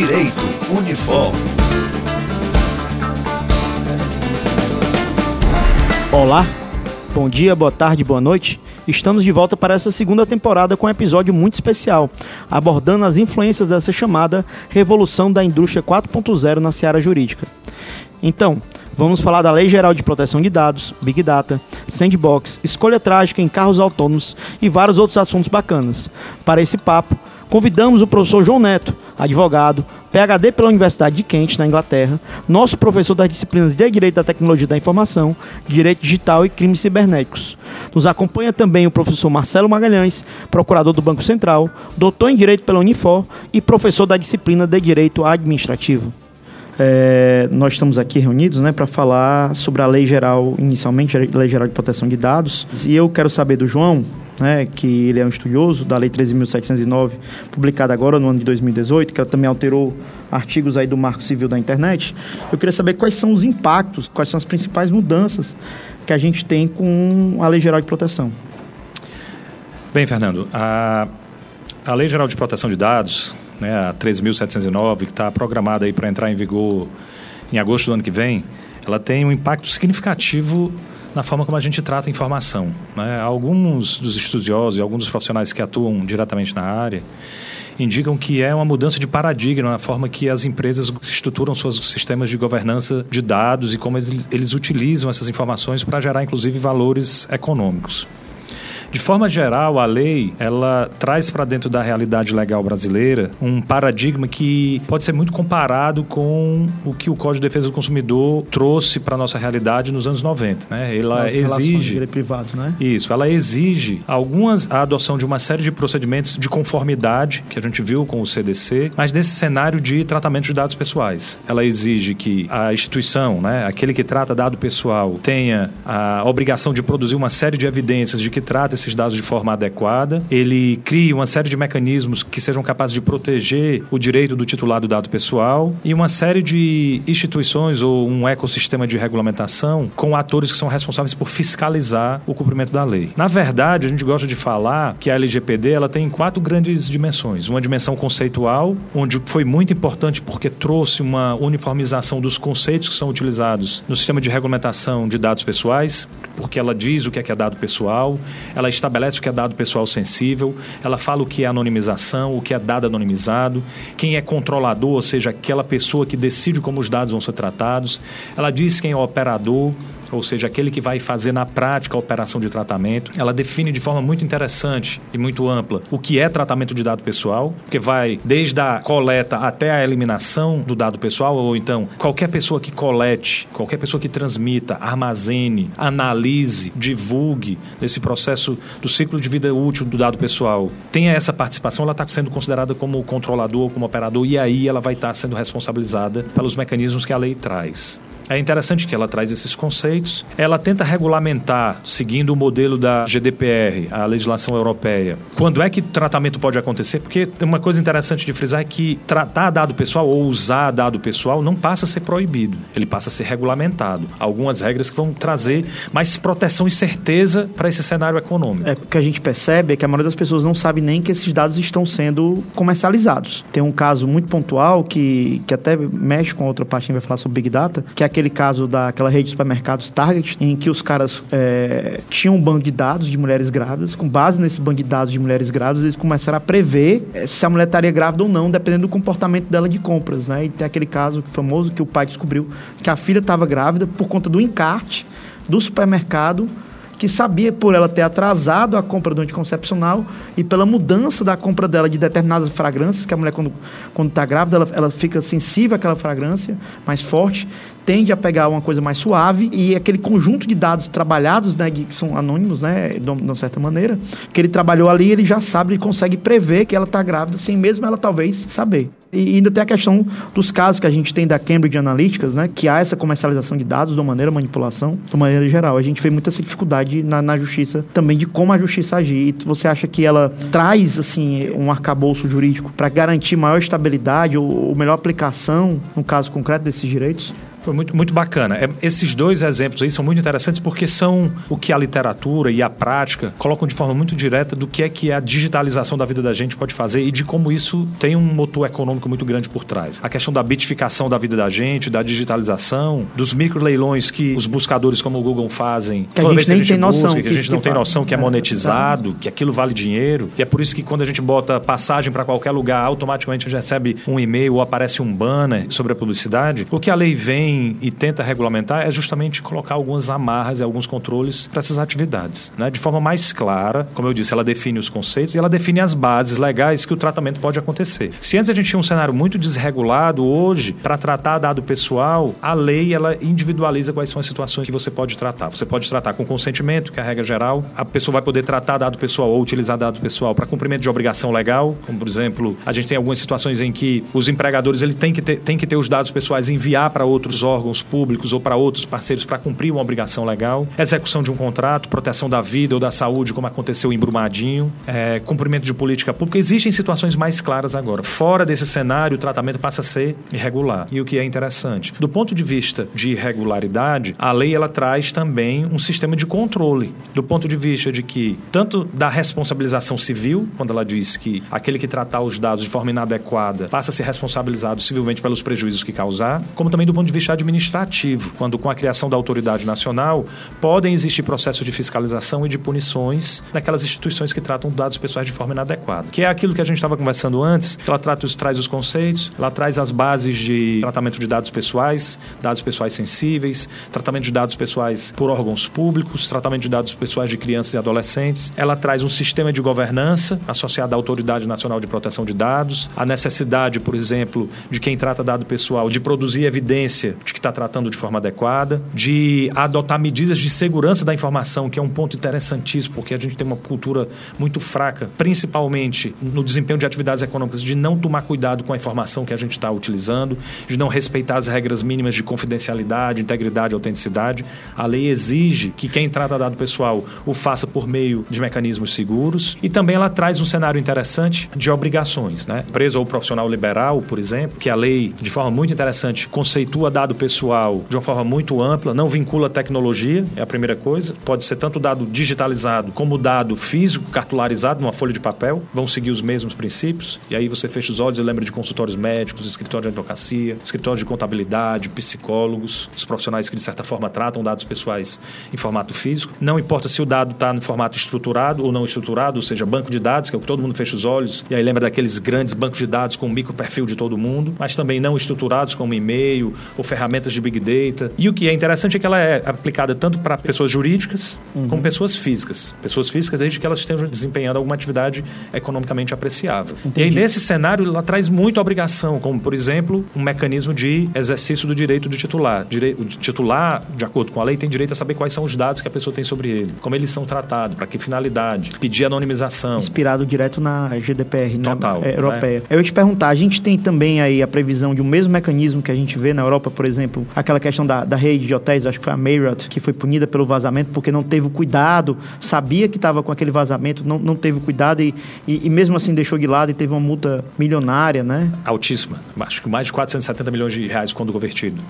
Direito Unifor. Olá, bom dia, boa tarde, boa noite. Estamos de volta para essa segunda temporada com um episódio muito especial, abordando as influências dessa chamada Revolução da Indústria 4.0 na seara jurídica. Então, vamos falar da Lei Geral de Proteção de Dados, Big Data, Sandbox, escolha trágica em carros autônomos e vários outros assuntos bacanas. Para esse papo, convidamos o professor João Neto, advogado, PhD pela Universidade de Kent, na Inglaterra, nosso professor das disciplinas de Direito da Tecnologia da Informação, Direito Digital e Crimes Cibernéticos. Nos acompanha também o professor Marcelo Magalhães, procurador do Banco Central, doutor em Direito pela Unifor e professor da disciplina de Direito Administrativo. É, nós estamos aqui reunidos né, para falar sobre a lei geral, inicialmente, a lei geral de proteção de dados. E eu quero saber do João, né, que ele é um estudioso da Lei 13.709, publicada agora no ano de 2018, que ela também alterou artigos aí do Marco Civil da Internet. Eu queria saber quais são os impactos, quais são as principais mudanças que a gente tem com a Lei Geral de Proteção. Bem, Fernando, a, a Lei Geral de Proteção de Dados, né, a 13.709, que está programada para entrar em vigor em agosto do ano que vem, ela tem um impacto significativo na forma como a gente trata a informação. Né? Alguns dos estudiosos e alguns dos profissionais que atuam diretamente na área indicam que é uma mudança de paradigma na forma que as empresas estruturam seus sistemas de governança de dados e como eles, eles utilizam essas informações para gerar, inclusive, valores econômicos. De forma geral, a lei ela traz para dentro da realidade legal brasileira um paradigma que pode ser muito comparado com o que o Código de Defesa do Consumidor trouxe para a nossa realidade nos anos 90. Né? Ela As exige. privado, né? Isso, ela exige algumas a adoção de uma série de procedimentos de conformidade que a gente viu com o CDC, mas nesse cenário de tratamento de dados pessoais. Ela exige que a instituição, né, aquele que trata dado pessoal, tenha a obrigação de produzir uma série de evidências de que trata esses dados de forma adequada. Ele cria uma série de mecanismos que sejam capazes de proteger o direito do titular do dado pessoal e uma série de instituições ou um ecossistema de regulamentação com atores que são responsáveis por fiscalizar o cumprimento da lei. Na verdade, a gente gosta de falar que a LGPD ela tem quatro grandes dimensões. Uma dimensão conceitual, onde foi muito importante porque trouxe uma uniformização dos conceitos que são utilizados no sistema de regulamentação de dados pessoais, porque ela diz o que é, que é dado pessoal, ela estabelece o que é dado pessoal sensível, ela fala o que é anonimização, o que é dado anonimizado, quem é controlador, ou seja, aquela pessoa que decide como os dados vão ser tratados, ela diz quem é o operador, ou seja, aquele que vai fazer na prática a operação de tratamento. Ela define de forma muito interessante e muito ampla o que é tratamento de dado pessoal, porque vai desde a coleta até a eliminação do dado pessoal, ou então qualquer pessoa que colete, qualquer pessoa que transmita, armazene, analise, divulgue nesse processo do ciclo de vida útil do dado pessoal, tenha essa participação, ela está sendo considerada como controlador, como operador, e aí ela vai estar tá sendo responsabilizada pelos mecanismos que a lei traz. É interessante que ela traz esses conceitos. Ela tenta regulamentar, seguindo o modelo da GDPR, a legislação europeia. Quando é que tratamento pode acontecer? Porque uma coisa interessante de frisar é que tratar dado pessoal ou usar dado pessoal não passa a ser proibido, ele passa a ser regulamentado. Algumas regras que vão trazer mais proteção e certeza para esse cenário econômico. É, o que a gente percebe é que a maioria das pessoas não sabe nem que esses dados estão sendo comercializados. Tem um caso muito pontual que, que até mexe com outra parte que a gente vai falar sobre Big Data, que é aquele caso daquela rede de supermercados Target, em que os caras é, tinham um banco de dados de mulheres grávidas, com base nesse banco de dados de mulheres grávidas, eles começaram a prever é, se a mulher estaria grávida ou não, dependendo do comportamento dela de compras, né? E tem aquele caso famoso que o pai descobriu que a filha estava grávida por conta do encarte do supermercado que sabia por ela ter atrasado a compra do anticoncepcional e pela mudança da compra dela de determinadas fragrâncias, que a mulher quando está grávida ela, ela fica sensível àquela fragrância mais forte, tende a pegar uma coisa mais suave e aquele conjunto de dados trabalhados, né, que são anônimos, né, de uma certa maneira, que ele trabalhou ali, ele já sabe, ele consegue prever que ela está grávida sem mesmo ela talvez saber. E ainda tem a questão dos casos que a gente tem da Cambridge Analytica, né, que há essa comercialização de dados de uma maneira manipulação, de uma maneira geral. A gente vê muita essa dificuldade na, na justiça também de como a justiça agir. E você acha que ela traz assim um arcabouço jurídico para garantir maior estabilidade ou, ou melhor aplicação no caso concreto desses direitos? Foi muito, muito bacana. É, esses dois exemplos aí são muito interessantes porque são o que a literatura e a prática colocam de forma muito direta do que é que a digitalização da vida da gente pode fazer e de como isso tem um motor econômico muito grande por trás. A questão da bitificação da vida da gente, da digitalização, dos microleilões que os buscadores como o Google fazem. Que a gente nem a gente tem busca, noção. Que, que a gente não tem noção que é, é monetizado, que aquilo vale dinheiro. E é por isso que quando a gente bota passagem para qualquer lugar, automaticamente a gente recebe um e-mail ou aparece um banner sobre a publicidade. O que a lei vem e tenta regulamentar é justamente colocar algumas amarras e alguns controles para essas atividades. Né? De forma mais clara, como eu disse, ela define os conceitos e ela define as bases legais que o tratamento pode acontecer. Se antes a gente tinha um cenário muito desregulado, hoje, para tratar dado pessoal, a lei ela individualiza quais são as situações que você pode tratar. Você pode tratar com consentimento, que é a regra geral. A pessoa vai poder tratar dado pessoal ou utilizar dado pessoal para cumprimento de obrigação legal, como por exemplo, a gente tem algumas situações em que os empregadores ele tem que ter, tem que ter os dados pessoais e enviar para outros órgãos públicos ou para outros parceiros para cumprir uma obrigação legal. Execução de um contrato, proteção da vida ou da saúde, como aconteceu em Brumadinho, é, cumprimento de política pública. Existem situações mais claras agora. Fora desse cenário, o tratamento passa a ser irregular. E o que é interessante, do ponto de vista de irregularidade, a lei ela traz também um sistema de controle. Do ponto de vista de que tanto da responsabilização civil, quando ela diz que aquele que tratar os dados de forma inadequada passa a ser responsabilizado civilmente pelos prejuízos que causar, como também do ponto de vista administrativo, quando com a criação da autoridade nacional podem existir processos de fiscalização e de punições daquelas instituições que tratam dados pessoais de forma inadequada. Que é aquilo que a gente estava conversando antes, que ela trata, traz os conceitos, ela traz as bases de tratamento de dados pessoais, dados pessoais sensíveis, tratamento de dados pessoais por órgãos públicos, tratamento de dados pessoais de crianças e adolescentes. Ela traz um sistema de governança associado à Autoridade Nacional de Proteção de Dados, a necessidade, por exemplo, de quem trata dado pessoal de produzir evidência de que está tratando de forma adequada, de adotar medidas de segurança da informação, que é um ponto interessantíssimo, porque a gente tem uma cultura muito fraca, principalmente no desempenho de atividades econômicas, de não tomar cuidado com a informação que a gente está utilizando, de não respeitar as regras mínimas de confidencialidade, integridade autenticidade. A lei exige que quem trata dado pessoal o faça por meio de mecanismos seguros e também ela traz um cenário interessante de obrigações, né? Empresa ou profissional liberal, por exemplo, que a lei, de forma muito interessante, conceitua dado pessoal de uma forma muito ampla, não vincula tecnologia, é a primeira coisa. Pode ser tanto dado digitalizado como dado físico, cartularizado numa folha de papel, vão seguir os mesmos princípios. E aí você fecha os olhos e lembra de consultórios médicos, escritórios de advocacia, escritórios de contabilidade, psicólogos, os profissionais que de certa forma tratam dados pessoais em formato físico. Não importa se o dado está no formato estruturado ou não estruturado, ou seja, banco de dados, que é o que todo mundo fecha os olhos, e aí lembra daqueles grandes bancos de dados com o micro perfil de todo mundo, mas também não estruturados como e-mail ou ferramentas de big data. E o que é interessante é que ela é aplicada tanto para pessoas jurídicas uhum. como pessoas físicas. Pessoas físicas desde que elas estejam desempenhando alguma atividade economicamente apreciável. Entendi. E aí nesse cenário ela traz muita obrigação, como por exemplo, um mecanismo de exercício do direito do titular. O titular, de acordo com a lei, tem direito a saber quais são os dados que a pessoa tem sobre ele, como eles são tratados, para que finalidade, pedir anonimização. Inspirado direto na GDPR, né? Total, né? europeia. É. Eu ia te perguntar, a gente tem também aí a previsão de um mesmo mecanismo que a gente vê na Europa, por exemplo, aquela questão da, da rede de hotéis, acho que foi a Marriott, que foi punida pelo vazamento porque não teve cuidado, sabia que estava com aquele vazamento, não, não teve cuidado e, e, e, mesmo assim deixou de lado e teve uma multa milionária, né? Altíssima. Acho que mais de 470 milhões de reais quando convertido.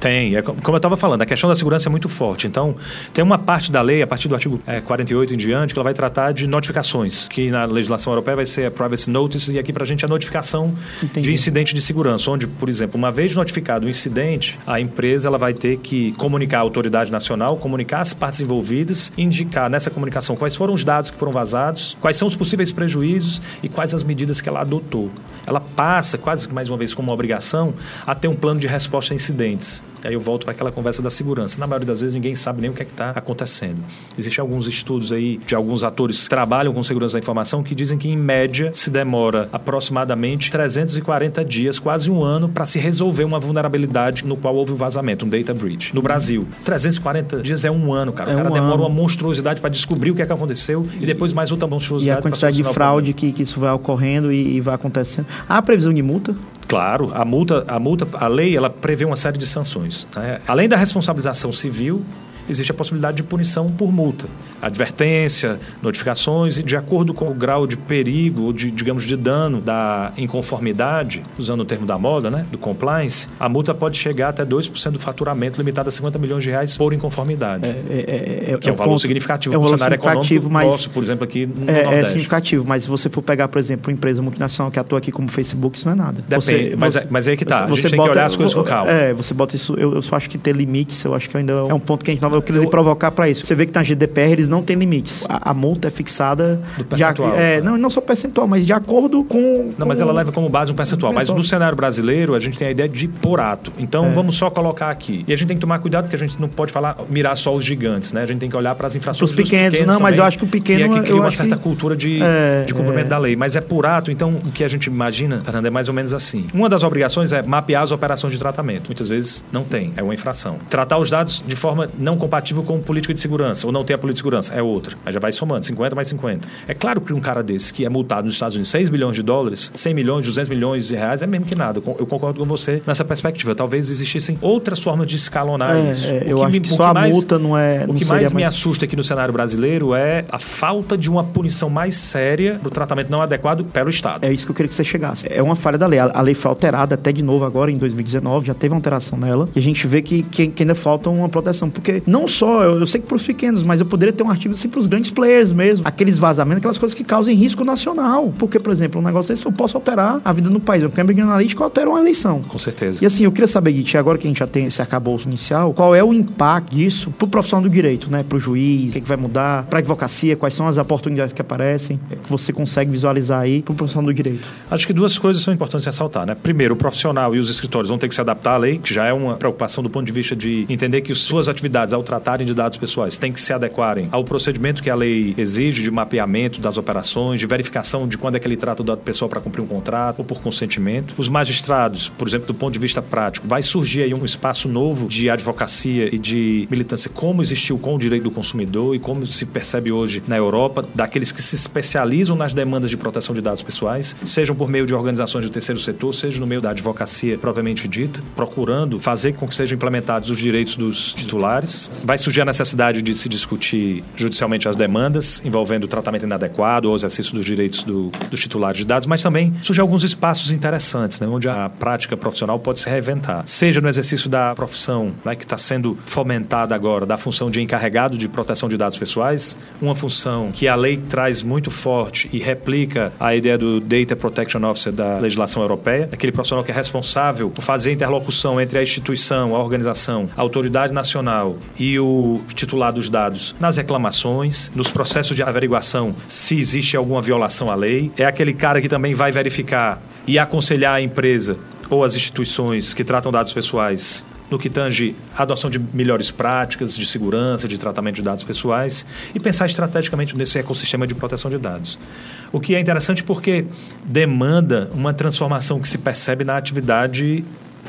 Tem. É, como eu estava falando, a questão da segurança é muito forte. Então, tem uma parte da lei, a partir do artigo é, 48 em diante, que ela vai tratar de notificações, que na legislação europeia vai ser a privacy notice, e aqui para a gente é a notificação Entendi. de incidente de segurança, onde, por exemplo, uma vez notificado o incidente, a empresa ela vai ter que comunicar à autoridade nacional, comunicar as partes envolvidas, indicar nessa comunicação quais foram os dados que foram vazados, quais são os possíveis prejuízos e quais as medidas que ela adotou. Ela passa, quase mais uma vez como uma obrigação, a ter um plano de resposta a incidentes. Aí eu volto para aquela conversa da segurança. Na maioria das vezes ninguém sabe nem o que é está acontecendo. Existem alguns estudos aí de alguns atores que trabalham com segurança da informação que dizem que em média se demora aproximadamente 340 dias, quase um ano, para se resolver uma vulnerabilidade no qual houve o um vazamento, um data breach. No Brasil, 340 dias é um ano, cara. É o cara um demora ano. uma monstruosidade para descobrir o que é que aconteceu e depois mais outra monstruosidade. E a quantidade de fraude que, que isso vai ocorrendo e, e vai acontecendo. Há previsão de multa? Claro, a multa, a multa, a lei, ela prevê uma série de sanções. Né? Além da responsabilização civil, existe a possibilidade de punição por multa. Advertência, notificações e de acordo com o grau de perigo ou de, digamos, de dano da inconformidade, usando o termo da moda, né, do compliance, a multa pode chegar até 2% do faturamento, limitado a 50 milhões de reais por inconformidade. É, é, é, que é um valor ponto, significativo é um valor cenário significativo, mas, nosso, por exemplo, aqui no é, Nordeste. É significativo, mas se você for pegar, por exemplo, uma empresa multinacional que atua aqui como Facebook, isso não é nada. Depende, você, mas, você, mas é aí que tá. Você, a gente tem bota, que olhar as coisas com calma. É, você bota isso, eu, eu só acho que ter limites, eu acho que ainda é um ponto que a gente não vai querer provocar para isso. Você vê que na GDPR eles não têm limites. A, a multa é fixada... Do percentual. De, é, não, não só percentual, mas de acordo com... Não, mas ela leva como base um percentual. Mas no cenário brasileiro, a gente tem a ideia de por ato. Então, é. vamos só colocar aqui. E a gente tem que tomar cuidado, porque a gente não pode falar, mirar só os gigantes, né? A gente tem que olhar para as infrações dos pequenos. pequenos não, também, mas eu acho que o pequeno... Que é que cria uma certa que... cultura de, é, de cumprimento é. da lei. Mas é por ato, então, o que a gente imagina, Fernando, é mais ou menos assim. Uma das obrigações é mapear as operações de tratamento. Muitas vezes não tem, é uma infração. Tratar os dados de forma não compatível com política de segurança, ou não ter a política de segurança, é outra. Aí já vai somando, 50 mais 50. É claro que um cara desse que é multado nos Estados Unidos 6 bilhões de dólares, 100 milhões, 200 milhões de reais, é mesmo que nada. Eu concordo com você nessa perspectiva. Talvez existissem outras formas de escalonar é, isso. É, eu acho me, que só a mais, multa não é... Não o que mais, mais me assusta aqui no cenário brasileiro é a falta de uma punição mais séria do tratamento não adequado pelo Estado. É isso que eu queria que você chegasse. É uma falha da lei. A, lei foi alterada até de novo agora em 2019, já teve uma alteração nela, e a gente vê que, que, que ainda falta uma proteção. Porque não só, eu, eu sei que para os pequenos, mas eu poderia ter um artigo assim para os grandes players mesmo. Aqueles vazamentos, aquelas coisas que causem risco nacional. Porque, por exemplo, um negócio desse eu posso alterar a vida no país. O Cambridge Analytica altera uma eleição. Com certeza. E assim, eu queria saber, Git, agora que a gente já tem esse arcabouço inicial, qual é o impacto disso para o profissional do direito, né? Para o juiz, o que, é que vai mudar, para a advocacia, quais são as oportunidades que aparecem, que você consegue visualizar aí para o profissional do direito? Acho que duas coisas são importantes ressaltar, né? Primeiro, o profissional e os escritórios vão ter que se adaptar à lei, que já é uma preocupação do ponto de vista de entender que suas atividades, ao tratarem de dados pessoais, têm que se adequarem ao procedimento que a lei exige de mapeamento das operações, de verificação de quando é que ele trata o dado pessoal para cumprir um contrato ou por consentimento. Os magistrados, por exemplo, do ponto de vista prático, vai surgir aí um espaço novo de advocacia e de militância, como existiu com o direito do consumidor e como se percebe hoje na Europa, daqueles que se especializam nas demandas de proteção de dados pessoais, sejam por meio de organizações do terceiro setor, seja no meio da advocacia propriamente dita, procurando fazer com que sejam implementados os direitos dos titulares. Vai surgir a necessidade de se discutir judicialmente as demandas envolvendo o tratamento inadequado ou exercício dos direitos do, dos titulares de dados, mas também surgem alguns espaços interessantes, né, onde a prática profissional pode se reinventar, seja no exercício da profissão né, que está sendo fomentada agora, da função de encarregado de proteção de dados pessoais, uma função que a lei traz muito forte e replica a ideia do Data Protection Officer da legislação europeia, aquele profissional que é responsável por fazer a interlocução entre a instituição, a organização, a autoridade nacional e o titular dos dados nas reclamações, nos processos de averiguação se existe alguma violação à lei. É aquele cara que também vai verificar e aconselhar a empresa ou as instituições que tratam dados pessoais no que tange a adoção de melhores práticas de segurança, de tratamento de dados pessoais e pensar estrategicamente nesse ecossistema de proteção de dados. O que é interessante porque demanda uma transformação que se percebe na atividade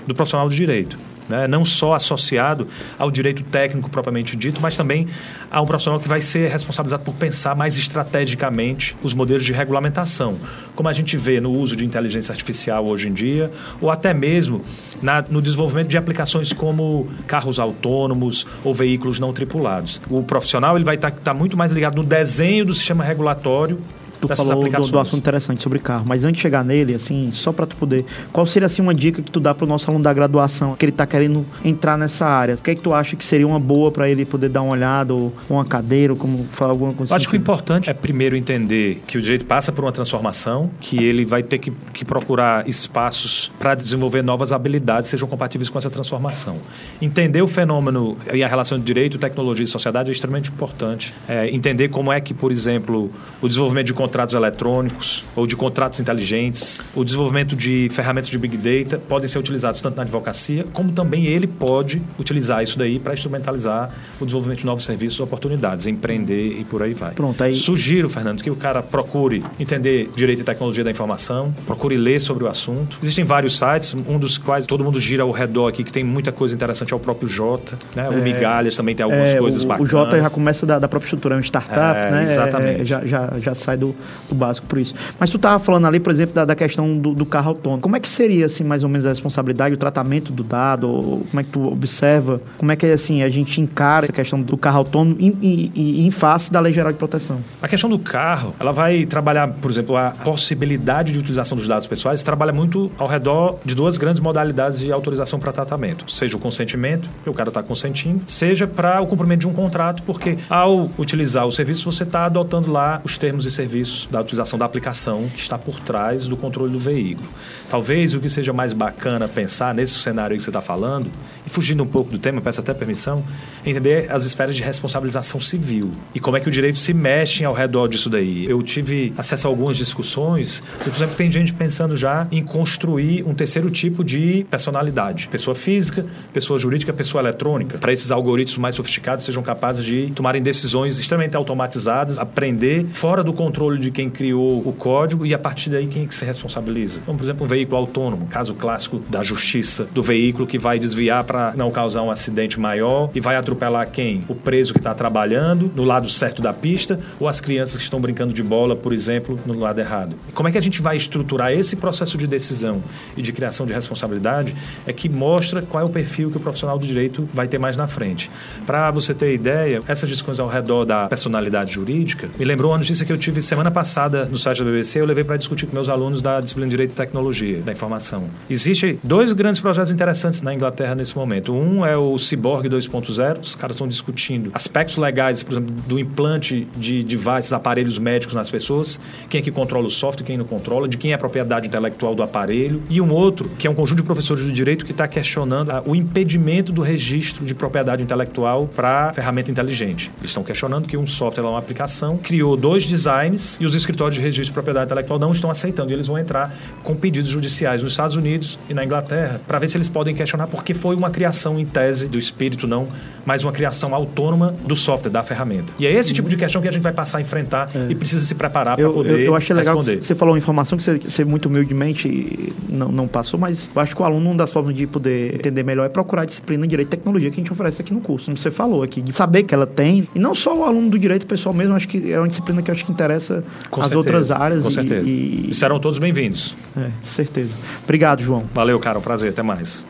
do profissional do direito né? não só associado ao direito técnico propriamente dito, mas também a um profissional que vai ser responsabilizado por pensar mais estrategicamente os modelos de regulamentação, como a gente vê no uso de inteligência artificial hoje em dia, ou até mesmo na, no desenvolvimento de aplicações como carros autônomos ou veículos não tripulados. O profissional ele vai estar tá, tá muito mais ligado no desenho do sistema regulatório tu falou do, do, assunto interessante sobre carro, mas antes de chegar nele, assim, só para tu poder, qual seria assim uma dica que tu dá para o nosso aluno da graduação, que ele tá querendo entrar nessa área? O que é que tu acha que seria uma boa para ele poder dar uma olhada ou uma cadeira, ou como falar alguma coisa? Acho que o importante é primeiro entender que o direito passa por uma transformação, que ele vai ter que, que procurar espaços para desenvolver novas habilidades que sejam compatíveis com essa transformação. Entender o fenômeno e a relação de direito, tecnologia e sociedade é extremamente importante. É, entender como é que, por exemplo, o desenvolvimento de contratos eletrônicos ou de contratos inteligentes, o desenvolvimento de ferramentas de Big Data podem ser utilizados tanto na advocacia, como também ele pode utilizar isso daí para instrumentalizar o desenvolvimento de novos serviços oportunidades, empreender e por aí vai. Pronto, aí... Sugiro, Fernando, que o cara procure entender direito e tecnologia da informação, procure ler sobre o assunto. Existem vários sites, um dos quais todo mundo gira ao redor aqui, que tem muita coisa interessante, é o próprio Jota, né? O é, Migalhas também tem algumas é, coisas o, bacanas. O Jota já começa da, da própria estrutura, é uma startup, é, né? Exatamente. É, já, já, já sai do, do básico por isso. Mas tu estava falando ali, por exemplo, da, da questão do, do, carro autônomo. Como é que seria, assim, mais ou menos a responsabilidade, o tratamento do dado? Ou como é que tu observa? Como é que, assim, a gente encara essa questão do carro autônomo em, em, em, face da Lei Geral de Proteção? A questão do carro, ela vai trabalhar, por exemplo, a possibilidade de utilização dos dados pessoais, trabalha muito ao redor de duas grandes modalidades de autorização para tratamento. Seja o consentimento, que o cara está consentindo, seja para o cumprimento de um contrato, porque ao utilizar o serviço, você está adotando lá os termos e serviços da utilização da aplicação que está por trás do controle do veículo. Talvez o que seja mais bacana pensar nesse cenário que você está falando, e fugindo um pouco do tema, peço até permissão, é entender as esferas de responsabilização civil e como é que o direito se mexe ao redor disso daí. Eu tive acesso a algumas discussões, por exemplo, tem gente pensando já em construir um terceiro tipo de personalidade, pessoa física, pessoa jurídica, pessoa eletrônica, para esses algoritmos mais sofisticados sejam capazes de tomarem decisões extremamente automatizadas, aprender fora do controle de quem criou o código e a partir daí quem é que se responsabiliza. Então, por exemplo, um veículo autônomo, caso clássico da justiça, do veículo que vai desviar para não causar um acidente maior e vai atropelar quem? O preso que está trabalhando no lado certo da pista ou as crianças que estão brincando de bola, por exemplo, no lado errado. E como é que a gente vai estruturar esse processo de decisão e de criação de responsabilidade é que mostra qual é o perfil que o profissional do direito vai ter mais na frente. Para você ter ideia, essas discussões ao redor da personalidade jurídica me lembrou uma notícia que eu tive semana passada no site da BBC, eu levei para discutir com meus alunos da disciplina de Direito e Tecnologia da Informação. Existem dois grandes projetos interessantes na Inglaterra nesse momento. Um é o Cyborg 2.0, os caras estão discutindo aspectos legais, por exemplo, do implante de devices, aparelhos médicos nas pessoas, quem é que controla o software, quem não controla, de quem é a propriedade intelectual do aparelho. E um outro, que é um conjunto de professores de direito que está questionando o impedimento do registro de propriedade intelectual para ferramenta inteligente. Eles estão questionando que um software, uma aplicação, criou dois designs e os escritórios de registro de propriedade intelectual não estão aceitando. E eles vão entrar com pedidos judiciais nos Estados Unidos e na Inglaterra para ver se eles podem questionar porque foi uma criação em tese do espírito, não, mas uma criação autônoma do software, da ferramenta. E é esse tipo de questão que a gente vai passar a enfrentar é. e precisa se preparar para poder eu, eu achei legal responder. você falou uma informação que você, você muito humildemente não, não passou, mas eu acho que o aluno, uma das formas de poder entender melhor é procurar a disciplina de Direito e Tecnologia que a gente oferece aqui no curso. Como você falou aqui, de saber que ela tem, e não só o aluno do Direito pessoal mesmo, acho que é uma disciplina que acho que interessa com as certeza, outras áreas. Com e, certeza. E, e serão todos bem-vindos. É, certeza. Obrigado, João. Valeu, cara. Um prazer. Até mais.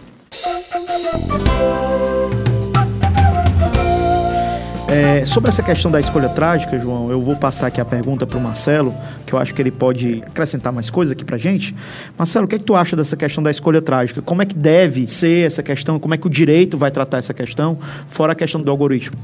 É, sobre essa questão da escolha trágica, João, eu vou passar aqui a pergunta para o Marcelo, que eu acho que ele pode acrescentar mais coisas aqui para gente. Marcelo, o que é que tu acha dessa questão da escolha trágica? Como é que deve ser essa questão? Como é que o direito vai tratar essa questão, fora a questão do algoritmo?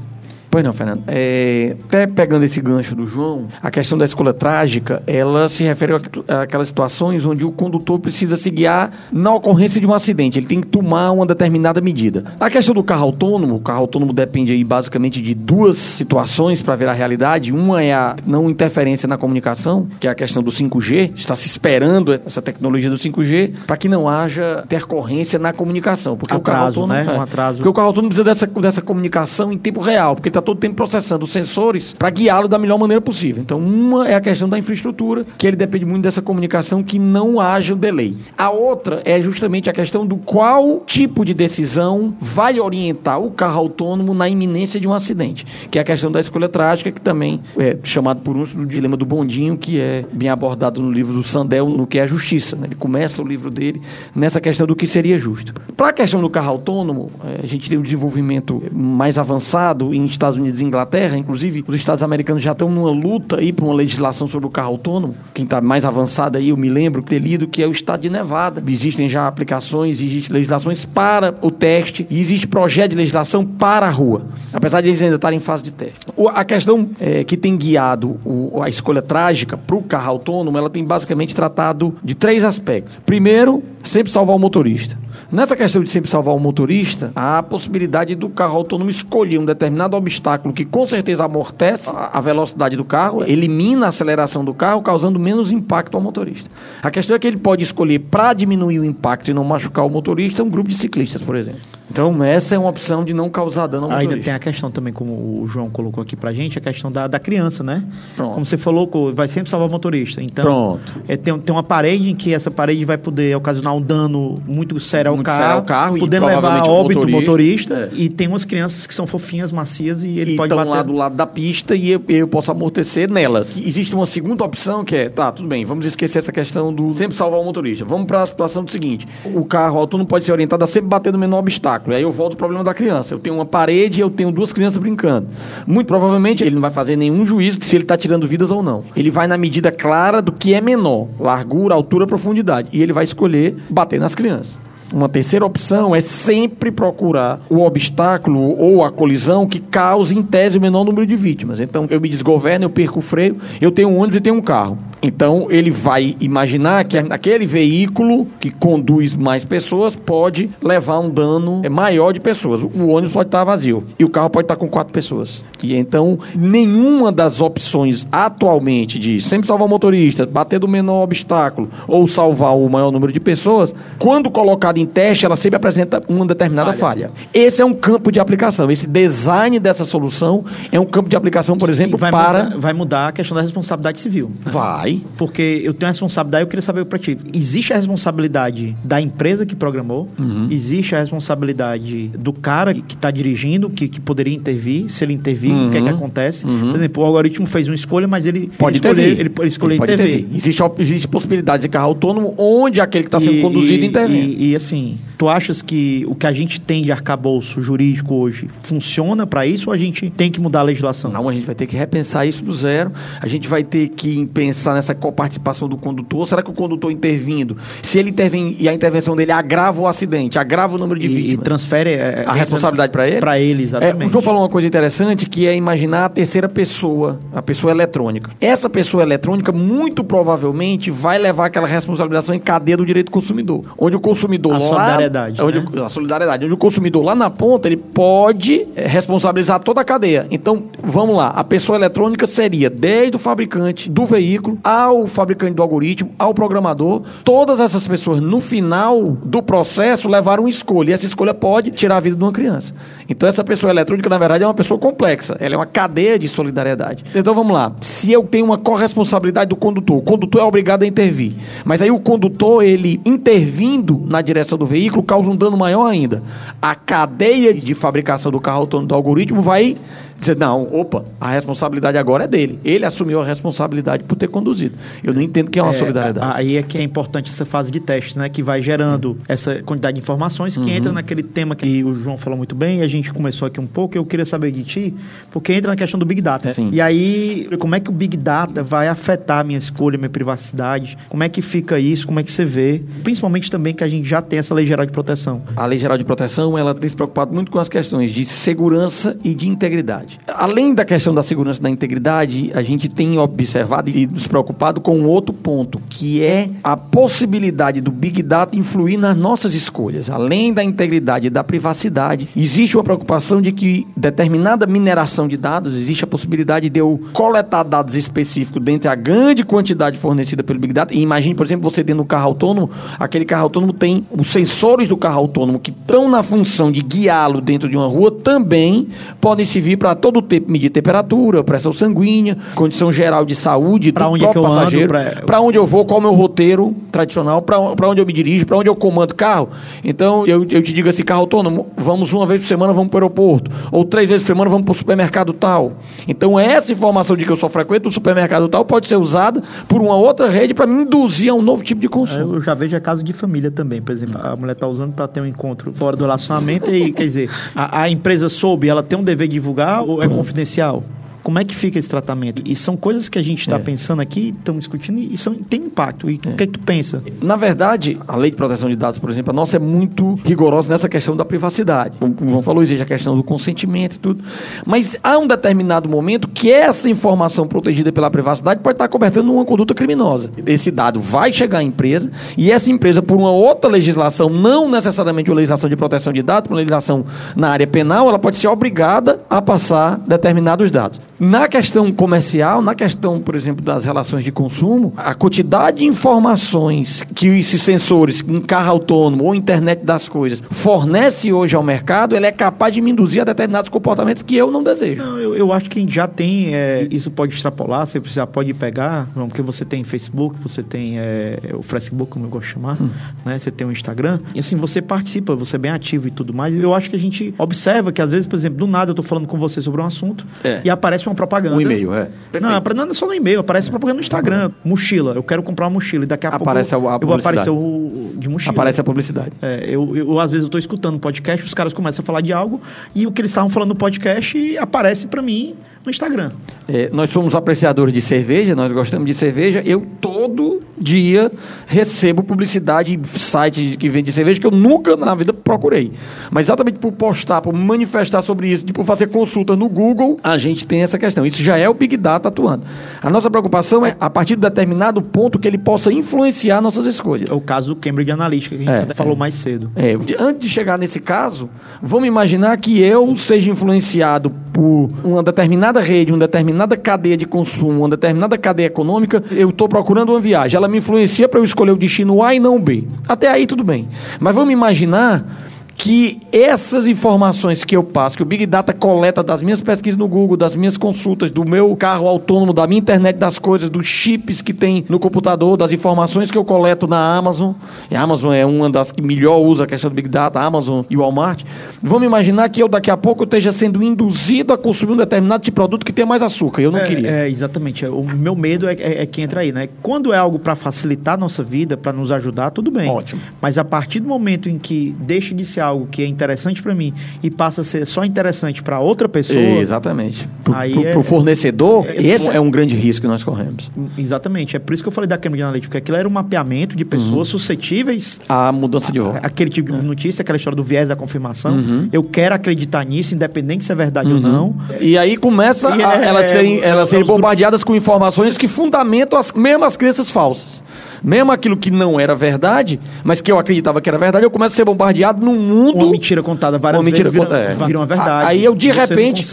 Pois não, Fernando. É, até pegando esse gancho do João, a questão da escolha trágica, ela se refere àquelas situações onde o condutor precisa se guiar na ocorrência de um acidente. Ele tem que tomar uma determinada medida. A questão do carro autônomo, o carro autônomo depende aí basicamente de duas situações para ver a realidade. Uma é a não interferência na comunicação, que é a questão do 5G. Está se esperando essa tecnologia do 5G para que não haja intercorrência na comunicação. Porque atraso, o carro autônomo, né? É, um atraso. Porque o carro autônomo precisa dessa, dessa comunicação em tempo real, porque está todo o tempo processando os sensores para guiá-lo da melhor maneira possível. Então, uma é a questão da infraestrutura, que ele depende muito dessa comunicação que não haja delay. A outra é justamente a questão do qual tipo de decisão vai orientar o carro autônomo na iminência de um acidente, que é a questão da escolha trágica, que também é chamado por uns do dilema do bondinho, que é bem abordado no livro do Sandel, no que é a justiça. Né? Ele começa o livro dele nessa questão do que seria justo. Para a questão do carro autônomo, é, a gente tem um desenvolvimento mais avançado em Estados Unidos e Inglaterra, inclusive os estados americanos já estão numa luta aí para uma legislação sobre o carro autônomo. Quem está mais avançado aí, eu me lembro ter lido que é o estado de Nevada. Existem já aplicações, existem legislações para o teste e existe projeto de legislação para a rua, apesar de eles ainda estarem em fase de teste. a questão é, que tem guiado o, a escolha trágica para o carro autônomo, ela tem basicamente tratado de três aspectos. Primeiro, sempre salvar o motorista. Nessa questão de sempre salvar o motorista, há a possibilidade do carro autônomo escolher um determinado obstáculo que com certeza amortece a velocidade do carro, elimina a aceleração do carro, causando menos impacto ao motorista. A questão é que ele pode escolher, para diminuir o impacto e não machucar o motorista, um grupo de ciclistas, por exemplo. Então, essa é uma opção de não causar dano ao Ainda tem a questão também, como o João colocou aqui pra gente, a questão da, da criança, né? Pronto. Como você falou, vai sempre salvar o motorista. Então, Pronto. é, tem, tem uma parede em que essa parede vai poder ocasionar um dano muito sério ao Muito carro, sério ao carro e podendo levar a óbito o motorista. motorista. E tem umas crianças que são fofinhas, macias e ele e pode bater. lá do lado da pista e eu, eu posso amortecer nelas. Existe uma segunda opção que é, tá, tudo bem, vamos esquecer essa questão do sempre salvar o motorista. Vamos para a situação do seguinte: o carro autônomo pode ser orientado a sempre bater no menor obstáculo. Aí eu volto ao problema da criança. Eu tenho uma parede e eu tenho duas crianças brincando. Muito provavelmente ele não vai fazer nenhum juízo se ele está tirando vidas ou não. Ele vai na medida clara do que é menor: largura, altura, profundidade. E ele vai escolher bater nas crianças. Uma terceira opção é sempre procurar o obstáculo ou a colisão que cause, em tese, o menor número de vítimas. Então, eu me desgoverno, eu perco o freio, eu tenho um ônibus e tenho um carro. Então, ele vai imaginar que aquele veículo que conduz mais pessoas pode levar um dano maior de pessoas. O ônibus pode estar vazio e o carro pode estar com quatro pessoas. E então, nenhuma das opções atualmente de sempre salvar o motorista, bater do menor obstáculo ou salvar o maior número de pessoas, quando colocada em teste, ela sempre apresenta uma determinada falha. Esse é um campo de aplicação. Esse design dessa solução é um campo de aplicação, por exemplo, vai para. Mudar, vai mudar a questão da responsabilidade civil. Vai. Porque eu tenho a responsabilidade, eu queria saber para ti. Existe a responsabilidade da empresa que programou, Uhum. existe a responsabilidade do cara que está dirigindo, que, que poderia intervir. Se ele intervir, o que é que acontece? Por exemplo, o algoritmo fez uma escolha, mas ele Uhum. Pode ele intervir. ele, ele escolheu pode intervir. intervir. Existe, existe possibilidade de carro autônomo onde aquele que está sendo E- conduzido e. E, e, assim, tu achas que o que a gente tem de arcabouço jurídico hoje funciona para isso ou a gente tem que mudar a legislação? Não, a gente vai ter que repensar isso do zero. A gente vai ter que pensar nessa coparticipação do condutor. Será que o condutor intervindo, se ele intervém e a intervenção dele agrava o acidente, agrava o número de E, e vítimas? transfere é, A responsabilidade para ele? Para ele, É, exatamente. o João falou uma coisa interessante que é imaginar a terceira pessoa, a pessoa eletrônica. Essa pessoa eletrônica, muito provavelmente, vai levar aquela responsabilização em cadeia do direito do consumidor. Onde o consumidor A solidariedade, Onde né? a solidariedade. Onde o consumidor lá na ponta, ele pode eh, responsabilizar toda a cadeia. Então, vamos lá. A pessoa eletrônica seria desde o fabricante do veículo ao fabricante do algoritmo, ao programador. Todas essas pessoas, no final do processo, levaram uma escolha. E essa escolha pode tirar a vida de uma criança. Então, essa pessoa eletrônica, na verdade, é uma pessoa complexa. Ela é uma cadeia de solidariedade. Então, vamos lá. Se eu tenho uma corresponsabilidade do condutor, o condutor é obrigado a intervir. Mas aí o condutor, ele intervindo na direção do veículo, causa um dano maior ainda. A cadeia de fabricação do carro autônomo do algoritmo vai dizer, não, opa, a responsabilidade agora é dele. Ele assumiu a responsabilidade por ter conduzido. Eu não entendo que é uma É, solidariedade. Aí é que é importante essa fase de testes, né? Que vai gerando essa quantidade de informações que Uhum. entra naquele tema que o João falou muito bem, e a gente começou aqui um pouco, eu queria saber de ti, porque entra na questão do Big Data. É. E aí, como é que o Big Data vai afetar a minha escolha, minha privacidade? Como é que fica isso? Como é que você vê? Principalmente também que a gente já tem essa lei geral de proteção. A Lei Geral de Proteção, ela tem se preocupado muito com as questões de segurança e de integridade. Além da questão da segurança da integridade, a gente tem observado e nos preocupado com um outro ponto, que é a possibilidade do Big Data influir nas nossas escolhas. Além da integridade e da privacidade, existe uma preocupação de que determinada mineração de dados, existe a possibilidade de eu coletar dados específicos dentre a grande quantidade fornecida pelo Big Data. E imagine, por exemplo, você dentro do carro autônomo, aquele carro autônomo tem os sensores do carro autônomo que estão na função de guiá-lo dentro de uma rua, também podem servir para todo o tempo medir temperatura, pressão sanguínea, condição geral de saúde do onde é próprio ando, passageiro, para onde eu vou, qual é o meu roteiro tradicional, para onde eu me dirijo, para onde eu comando carro. Então, eu, eu te digo assim, carro autônomo, vamos uma vez por semana, vamos para o aeroporto, ou três vezes por semana, vamos para o supermercado tal. Então, essa informação de que eu só frequento o supermercado tal pode ser usada por uma outra rede para me induzir a um novo tipo de consumo. Eu já vejo a caso de família também, por exemplo, a mulher está usando para ter um encontro fora do relacionamento e, quer dizer, a, a empresa soube, ela tem um dever de divulgar ou é confidencial? Como é que fica esse tratamento? E são coisas que a gente está É. pensando aqui, estamos discutindo e são, tem impacto. E o que é que tu pensa? Na verdade, a lei de proteção de dados, por exemplo, a nossa é muito rigorosa nessa questão da privacidade. Como o João falou, existe a questão do consentimento e tudo. Mas há um determinado momento que essa informação protegida pela privacidade pode estar cobertando uma conduta criminosa. Esse dado vai chegar à empresa e essa empresa, por uma outra legislação, não necessariamente uma legislação de proteção de dados, uma legislação na área penal, ela pode ser obrigada a passar determinados dados. Na questão comercial, na questão, por exemplo, das relações de consumo, a quantidade de informações que esses sensores, um carro autônomo ou internet das coisas, fornece hoje ao mercado, ele é capaz de me induzir a determinados comportamentos que eu não desejo. Não, eu, eu acho que já tem, é, isso pode extrapolar, você já pode pegar, porque você tem Facebook, você tem é, o Facebook, como eu gosto de chamar, hum. né? Você tem o Instagram, e assim, você participa, você é bem ativo e tudo mais, e eu acho que a gente observa que às vezes, por exemplo, do nada eu estou falando com você sobre um assunto é. e aparece uma propaganda. Um e-mail, é. Não, não é só no e-mail, aparece propaganda no Instagram. Mochila, eu quero comprar uma mochila. E daqui a aparece pouco a, a eu vou aparecer o, de mochila. Aparece a publicidade. É, eu, eu, às vezes, eu estou escutando podcast, os caras começam a falar de algo e o que eles estavam falando no podcast aparece para mim no Instagram. É, nós somos apreciadores de cerveja, nós gostamos de cerveja. Eu todo dia recebo publicidade em site que vende cerveja que eu nunca na vida procurei. Mas exatamente por postar, por manifestar sobre isso, de por fazer consulta no Google, a gente tem essa questão. Isso já é o Big Data atuando. A nossa preocupação é a partir de determinado ponto que ele possa influenciar nossas escolhas. É o caso do Cambridge Analytica que a gente é, falou mais cedo. É, antes de chegar nesse caso, vamos imaginar que eu seja influenciado por uma determinada rede, uma determinada cadeia de consumo, uma determinada cadeia econômica, eu estou procurando uma viagem. Ela me influencia para eu escolher o destino A e não o B. Até aí tudo bem. Mas vamos imaginar que essas informações que eu passo, que o Big Data coleta das minhas pesquisas no Google, das minhas consultas, do meu carro autônomo, da minha internet das coisas, dos chips que tem no computador, das informações que eu coleto na Amazon, e a Amazon é uma das que melhor usa a questão do Big Data, Amazon e Walmart, vamos imaginar que eu daqui a pouco esteja sendo induzido a consumir um determinado tipo de produto que tem mais açúcar, eu não é, queria. É, exatamente. O meu medo é, é, é que entra aí, né? Quando é algo para facilitar a nossa vida, para nos ajudar, tudo bem. Ótimo. Mas a partir do momento em que deixa de ser algo que é interessante para mim e passa a ser só interessante para outra pessoa. É, exatamente. Para o é, fornecedor, é, esse é um grande risco que nós corremos. Exatamente. É por isso que eu falei da Cambridge Analytica, porque aquilo era um mapeamento de pessoas uhum. suscetíveis à mudança de voto. Aquele tipo de é. notícia, aquela história do viés da confirmação. Uhum. Eu quero acreditar nisso, independente se é verdade uhum. ou não. E aí começa e a, é, elas serem, elas serem bombardeados com informações que fundamentam as mesmas crenças falsas. Mesmo aquilo que não era verdade, mas que eu acreditava que era verdade, eu começo a ser bombardeado num mundo. Uma mentira contada várias uma vezes mentira vira, é. vira uma verdade. Aí eu, de Você repente,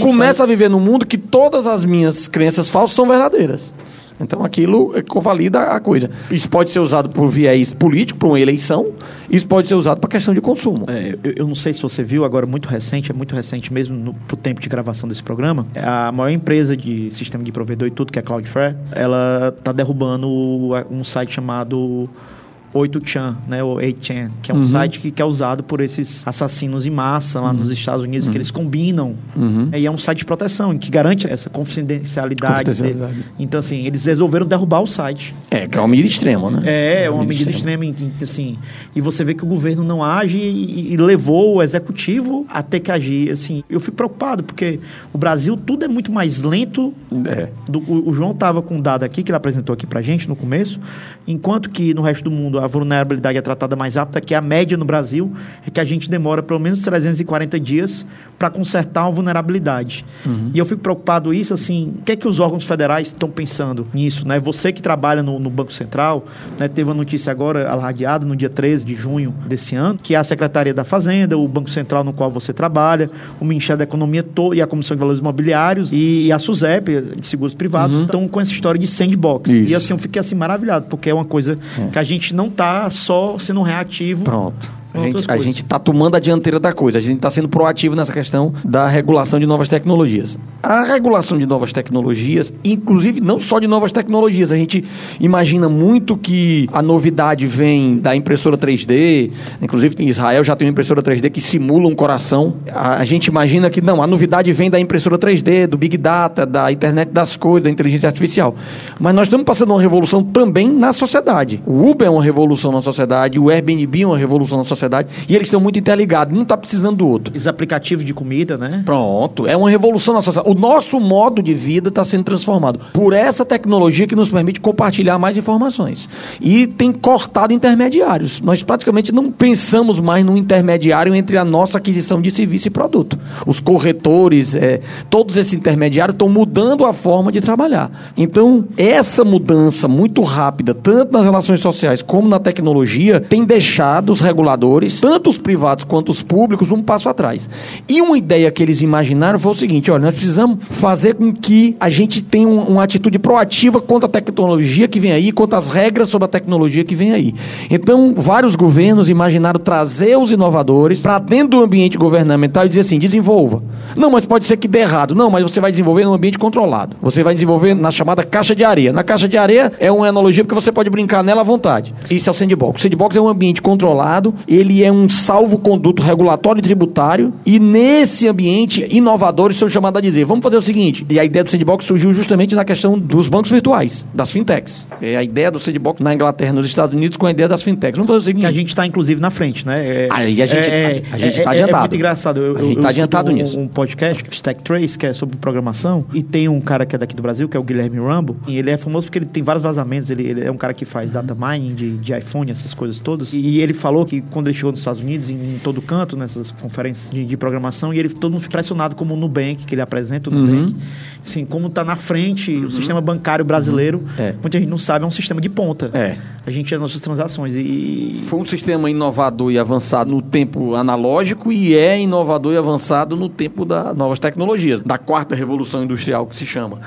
começo a viver num mundo que todas as minhas crenças falsas são verdadeiras. Então aquilo convalida a coisa. Isso pode ser usado por viés político, para uma eleição, isso pode ser usado para questão de consumo. É, eu, eu, não sei se você viu, agora muito recente, é muito recente mesmo para o tempo de gravação desse programa, a maior empresa de sistema de provedor e tudo, que é a Cloudflare, ela está derrubando um site chamado 8chan, né, ou 8chan, que é um uhum. site que, que, é usado por esses assassinos em massa lá uhum. nos Estados Unidos, uhum. que eles combinam. Uhum. E é um site de proteção, que garante essa confidencialidade. confidencialidade. Então, assim, eles resolveram derrubar o site. É, que é uma medida extrema, né? É, é uma, medida, extrema, extrema assim. E você vê que o governo não age e, e, levou o executivo a ter que agir. Assim, eu fico preocupado, porque o Brasil, tudo é muito mais lento. É. Do, o, o João estava com um dado aqui, que ele apresentou aqui pra gente no começo, enquanto que no resto do mundo a vulnerabilidade é tratada mais rápida, que a média no Brasil é que a gente demora pelo menos 340 dias para consertar uma vulnerabilidade. Uhum. E eu fico preocupado isso, assim, o que é que os órgãos federais estão pensando nisso, né? Você que trabalha no, no Banco Central, né, teve uma notícia agora alardeada no dia 13 de junho desse ano, que a Secretaria da Fazenda, o Banco Central no qual você trabalha, o Ministério da Economia e a Comissão de Valores Imobiliários e, a SUSEP, de seguros privados, uhum. estão com essa história de sandbox. Isso. E assim, eu fiquei assim maravilhado, porque é uma coisa é. que a gente não está só sendo reativo. Pronto. A gente, a gente está tomando a dianteira da coisa, a gente está sendo proativo nessa questão da regulação de novas tecnologias. A regulação de novas tecnologias, inclusive não só de novas tecnologias, a gente imagina muito que a novidade vem da impressora 3D, inclusive em Israel já tem uma impressora 3D que simula um coração. A, a gente imagina que não, a novidade vem da impressora 3D, do Big Data, da internet das coisas, da inteligência artificial. Mas nós estamos passando uma revolução também na sociedade. O Uber é uma revolução na sociedade, o Airbnb é uma revolução na sociedade sociedade e eles estão muito interligados, um está precisando do outro. Os aplicativos de comida, né? Pronto, é uma revolução na sociedade. O nosso modo de vida está sendo transformado por essa tecnologia que nos permite compartilhar mais informações. E tem cortado intermediários. Nós praticamente não pensamos mais no intermediário entre a nossa aquisição de serviço e produto. Os corretores, é, todos esses intermediários estão mudando a forma de trabalhar. Então, essa mudança muito rápida, tanto nas relações sociais como na tecnologia, tem deixado os reguladores inovadores, tanto os privados quanto os públicos, um passo atrás. E uma ideia que eles imaginaram foi o seguinte: olha, nós precisamos fazer com que a gente tenha um, uma atitude proativa contra a tecnologia que vem aí, contra as regras sobre a tecnologia que vem aí. Então, vários governos imaginaram trazer os inovadores para dentro do ambiente governamental e dizer assim: desenvolva. Não, mas pode ser que dê errado. Não, mas você vai desenvolver num ambiente controlado. Você vai desenvolver na chamada caixa de areia. Na caixa de areia é uma analogia porque você pode brincar nela à vontade. Isso é o sandbox. O sandbox é um ambiente controlado, é um salvo-conduto regulatório e tributário, e nesse ambiente, inovadores são chamados a dizer: vamos fazer o seguinte. E a ideia do sandbox surgiu justamente na questão dos bancos virtuais, das fintechs. É a ideia do sandbox na Inglaterra, nos Estados Unidos, com a ideia das fintechs. Vamos fazer o seguinte. Que a gente está, inclusive, na frente, né? É, Aí a gente- é, a gente é- tá é- adiantado. É muito engraçado. Eu, A gente tá escuto adiantado um, nisso. um podcast, Stack Trace, que é sobre programação, e tem um cara que é daqui do Brasil, que é o Guilherme Rumble, e ele é famoso porque ele tem vários vazamentos, ele, ele é um cara que faz data mining de, de iPhone, essas coisas todas, e ele falou que quando ele chegou nos Estados Unidos, em, em todo canto, nessas conferências de, de programação, e ele todo mundo fica impressionado como o Nubank, que ele apresenta o Nubank, assim, como tá na frente o sistema bancário brasileiro, É. muita gente não sabe, é um sistema de ponta. É. A gente é nossas transações e... Foi um sistema inovador e avançado no tempo analógico e é inovador e avançado no tempo das novas tecnologias, da quarta revolução industrial que se chama.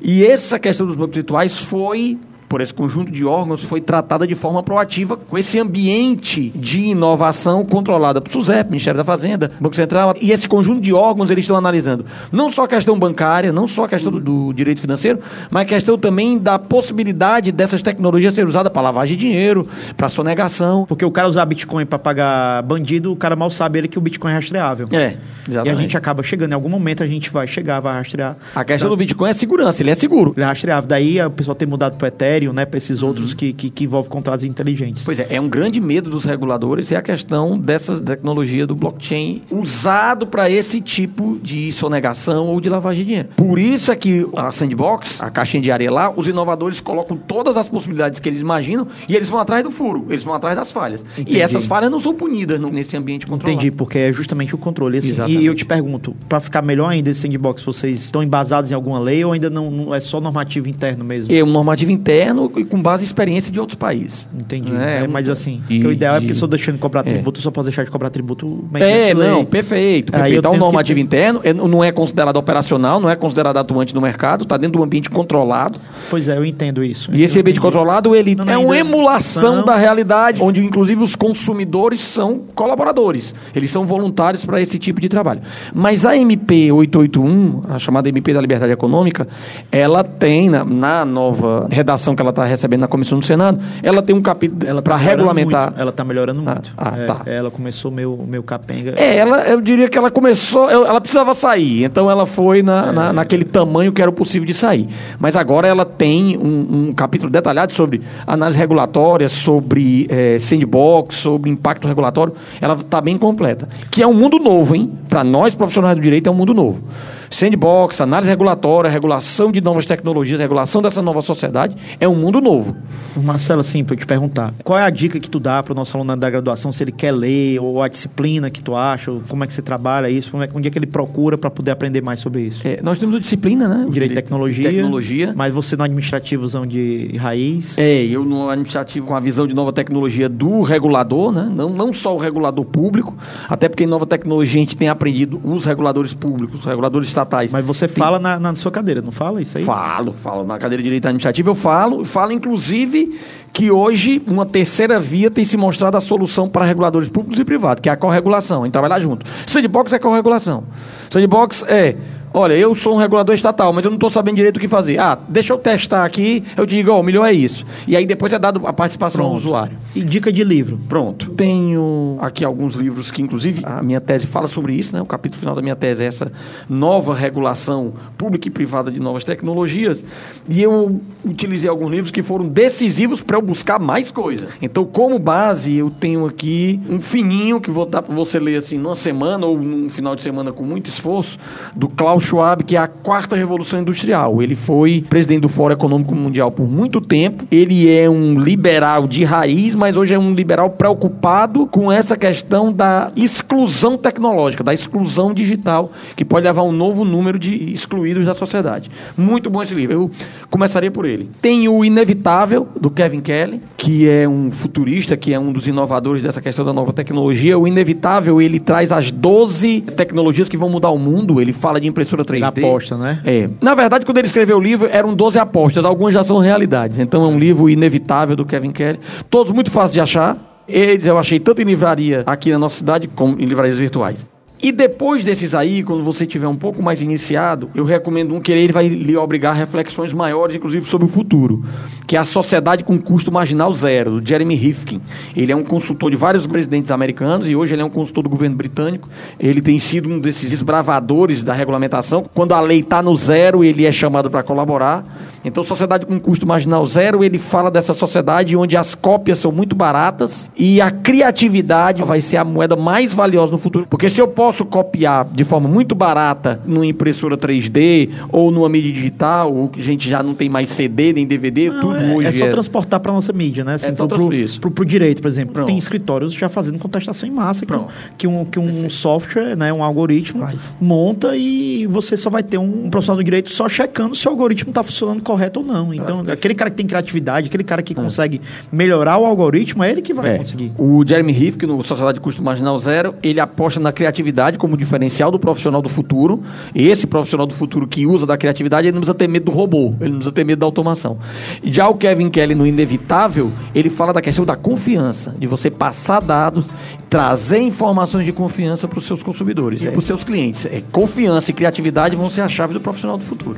E essa questão dos bancos virtuais foi por esse conjunto de órgãos foi tratada de forma proativa com esse ambiente de inovação controlada por SUSEP, Ministério da Fazenda, Banco Central, e esse conjunto de órgãos eles estão analisando não só a questão bancária, não só a questão do, do direito financeiro, mas a questão também da possibilidade dessas tecnologias ser usadas para lavagem de dinheiro, para sonegação. Porque o cara usar Bitcoin para pagar bandido, o cara mal sabe ele que o Bitcoin é rastreável. É, E exatamente. a gente acaba chegando, em algum momento a gente vai chegar, vai rastrear. A questão do Bitcoin é segurança, ele é seguro. Ele é rastreável. Daí o pessoal tem mudado para Ethereum, né? Para esses outros que, que, que envolvem contratos inteligentes. Pois é, é um grande medo dos reguladores é a questão dessa tecnologia do blockchain usado para esse tipo de sonegação ou de lavagem de dinheiro. Por isso é que a sandbox, a caixinha de areia lá, os inovadores colocam todas as possibilidades que eles imaginam e eles vão atrás do furo, eles vão atrás das falhas. Entendi. E essas falhas não são punidas no- nesse ambiente controlado. Entendi, porque é justamente o controle. Assim, e eu te pergunto, para ficar melhor ainda esse sandbox, vocês estão embasados em alguma lei ou ainda não, não é só normativo interno mesmo? É um normativo interno e com base em experiência de outros países. Entendi. É, É, mas assim, E que o ideal é porque se eu deixando de cobrar É. tributo, eu só posso deixar de cobrar tributo É, não, perfeito. Aí perfeito. Então, o tenho que normativo ter- interno é- não é considerado operacional, não é considerado atuante no mercado, está dentro de um ambiente controlado. Pois é, eu entendo isso. E esse Eu ambiente entendi. controlado, ele Não, é ainda- uma emulação não. da realidade, onde inclusive os consumidores são colaboradores. Eles são voluntários para esse tipo de trabalho. Mas a MP 881, a chamada MP da Liberdade Econômica, ela tem, na, na nova redação que ela está recebendo na Comissão do Senado, ela tem um capítulo para tá regulamentar. muito, Ela tá melhorando Ah, muito. ah, É, tá. Ela começou meio, meio capenga. É, ela, eu diria que ela começou, ela precisava sair, então ela foi na, na- naquele tamanho que era possível de sair. Mas agora ela tem um, um capítulo detalhado sobre análise regulatória, sobre eh, sandbox, sobre impacto regulatório. Ela está bem completa. Que é um mundo novo, hein? Para nós, profissionais do direito, é um mundo novo. Sandbox, análise regulatória, regulação de novas tecnologias, regulação dessa nova sociedade, é um mundo novo. Marcelo, assim, pra eu te perguntar, qual é a dica que tu dá pro nosso aluno da graduação, se ele quer ler, ou a disciplina que tu acha, ou como é que você trabalha isso, como é, onde é que ele procura para poder aprender mais sobre isso? É, nós temos a disciplina, né? O Direito e tecnologia. Tecnologia. Mas você no administrativozão de raiz. É, eu no administrativo com a visão de nova tecnologia do regulador, né? Não, não só o regulador público, até porque em nova tecnologia a gente tem aprendido os reguladores públicos, os reguladores estatais. Mas você Tem- fala na, na sua cadeira, não fala isso aí? Falo, falo. Na cadeira de direito administrativo eu falo, falo inclusive que hoje uma terceira via tem se mostrado a solução para reguladores públicos e privados, que é a corregulação, em trabalhar junto. Sandbox é corregulação. Sandbox é, olha, eu sou um regulador estatal, mas eu não estou sabendo direito o que fazer. Ah, deixa eu testar aqui, eu digo, ó, o melhor é isso. E aí depois é dado a participação ao Pronto. usuário. E dica de livro. Pronto. Tenho aqui alguns livros que, inclusive, a minha tese fala sobre isso, né? O capítulo final da minha tese é essa nova regulação pública e privada de novas tecnologias. E eu utilizei alguns livros que foram decisivos para eu buscar mais coisas. Então, como base, eu tenho aqui um fininho que vou dar para você ler assim numa semana ou num final de semana com muito esforço, do Klaus Klaus Schwab, que é a quarta revolução industrial. Ele foi presidente do Fórum Econômico Mundial por muito tempo. Ele é um liberal de raiz, mas hoje é um liberal preocupado com essa questão da exclusão tecnológica, da exclusão digital, que pode levar um novo número de excluídos da sociedade. Muito bom esse livro. Eu começaria por ele. Tem o Inevitável, do Kevin Kelly, que é um futurista, que é um dos inovadores dessa questão da nova tecnologia. O Inevitável, ele traz as 12 tecnologias que vão mudar o mundo. Ele fala de impressora 3D. Da aposta, né? É. Na verdade, quando ele escreveu o livro, eram 12 apostas. Algumas já são realidades. Então é um livro inevitável do Kevin Kelly. Todos muito fáceis de achar. Eles eu achei tanto em livraria aqui na nossa cidade como em livrarias virtuais. E depois desses aí, quando você tiver um pouco mais iniciado, eu recomendo um que ele vai lhe obrigar a reflexões maiores, inclusive sobre o futuro, que é a Sociedade com Custo Marginal Zero, do Jeremy Rifkin. Ele é um consultor de vários presidentes americanos e hoje ele é um consultor do governo britânico. Ele tem sido um desses desbravadores da regulamentação. Quando a lei está no zero, ele é chamado para colaborar. Então, Sociedade com Custo Marginal Zero, ele fala dessa sociedade onde as cópias são muito baratas e a criatividade vai ser a moeda mais valiosa no futuro. Porque se eu posso copiar de forma muito barata numa impressora 3D ou numa mídia digital, ou que a gente já não tem mais CD nem DVD, Não, tudo é, hoje é só transportar para nossa mídia, né? Assim, É só pro, isso. pro- pro direito, por exemplo. Pronto. Tem escritórios já fazendo contestação em massa que, que um, que um software, né, um algoritmo, Faz. monta e você só vai ter um profissional do direito só checando se o algoritmo está funcionando correto ou não. Então, aquele cara que tem criatividade, aquele cara que consegue melhorar o algoritmo, é ele que vai É. conseguir. O Jeremy Rifkin, no Sociedade de Custo Marginal Zero, ele aposta na criatividade como diferencial do profissional do futuro. E esse profissional do futuro que usa da criatividade, ele não precisa ter medo do robô, ele não precisa ter medo da automação. Já o Kevin Kelly, no Inevitável, ele fala da questão da confiança, de você passar dados, trazer informações de confiança para os seus consumidores, para os seus clientes. É, confiança e criatividade vão ser a chave do profissional do futuro.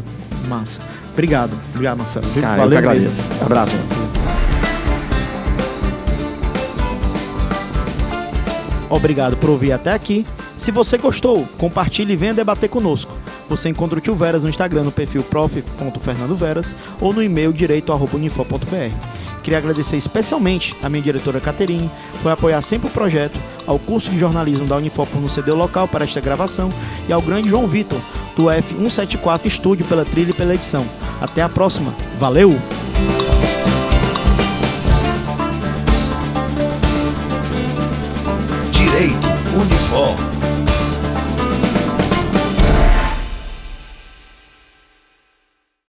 Massa. Obrigado. Obrigado, Marcelo. Cara, eu que mesmo. agradeço. Abraço. Obrigado por ouvir até aqui. Se você gostou, compartilhe e venha debater conosco. Você encontra o Tio Veras no Instagram no perfil prof.fernandoveras ou no e-mail direito.unifor.br. Queria agradecer especialmente a minha diretora Caterine por apoiar sempre o projeto, ao curso de jornalismo da Unifor por nos ceder o local para esta gravação e ao grande João Vitor, do F174 Estúdio pela trilha e pela edição. Até a próxima. Valeu!